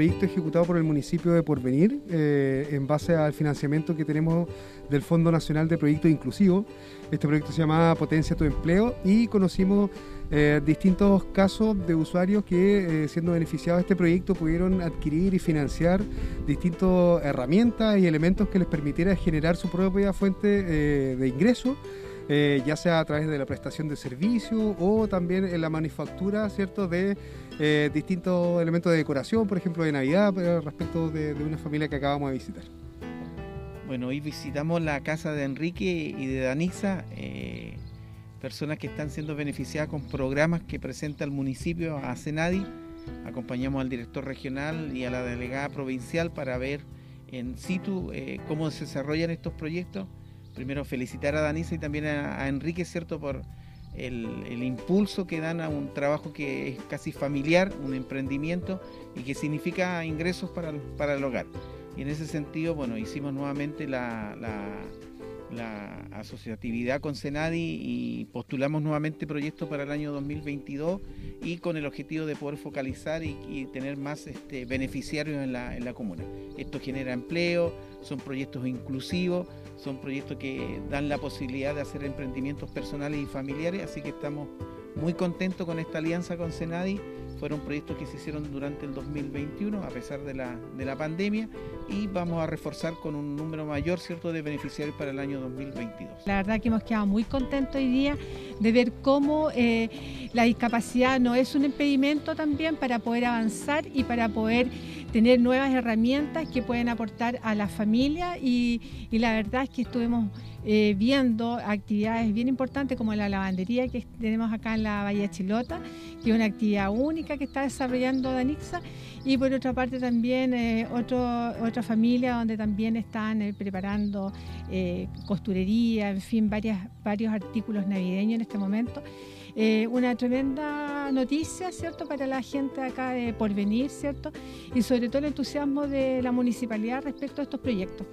proyecto ejecutado por el municipio de Porvenir eh, en base al financiamiento que tenemos del Fondo Nacional de Proyectos Inclusivos. Este proyecto se llama Potencia tu Empleo y conocimos eh, distintos casos de usuarios que, siendo beneficiados de este proyecto, pudieron adquirir y financiar distintas herramientas y elementos que les permitiera generar su propia fuente de ingreso eh, ya sea a través de la prestación de servicio o también en la manufactura ¿cierto? de eh, distintos elementos de decoración, por ejemplo de Navidad, respecto de, una familia que acabamos de visitar. Bueno, hoy visitamos la casa de Enrique y de Danisa, eh, personas que están siendo beneficiadas con programas que presenta el municipio a Senadi. Acompañamos al director regional y a la delegada provincial para ver en situ cómo se desarrollan estos proyectos primero felicitar a Danisa y también a, Enrique, ¿cierto?, por el, impulso que dan a un trabajo que es casi familiar, un emprendimiento y que significa ingresos para, el hogar. Y en ese sentido, bueno, hicimos nuevamente la, asociatividad con Senadi y postulamos nuevamente proyectos para el año 2022 y con el objetivo de poder focalizar y, tener más este, beneficiarios en la comuna. Esto genera empleo, son proyectos inclusivos son proyectos que dan la posibilidad de hacer emprendimientos personales y familiares, así que estamos muy contentos con esta alianza con Senadi. Fueron proyectos que se hicieron durante el 2021 a pesar de la, de la pandemia y vamos a reforzar con un número mayor cierto de beneficiarios para el año 2022. La verdad que hemos quedado muy contentos hoy día de ver cómo eh, la discapacidad no es un impedimento también para poder avanzar y para poder tener nuevas herramientas que pueden aportar a la familia y, la verdad es que estuvimos eh, viendo actividades bien importantes como la lavandería que tenemos acá en la Bahía Chilota, que es una actividad única que está desarrollando Danixa y por otra parte también eh, otra familia donde también están eh, preparando costurería, en fin, varias, varios artículos navideños en este momento. Eh, una tremenda noticia, ¿cierto?, para la gente acá de Porvenir, ¿cierto? Y sobre todo el entusiasmo de la municipalidad respecto a estos proyectos.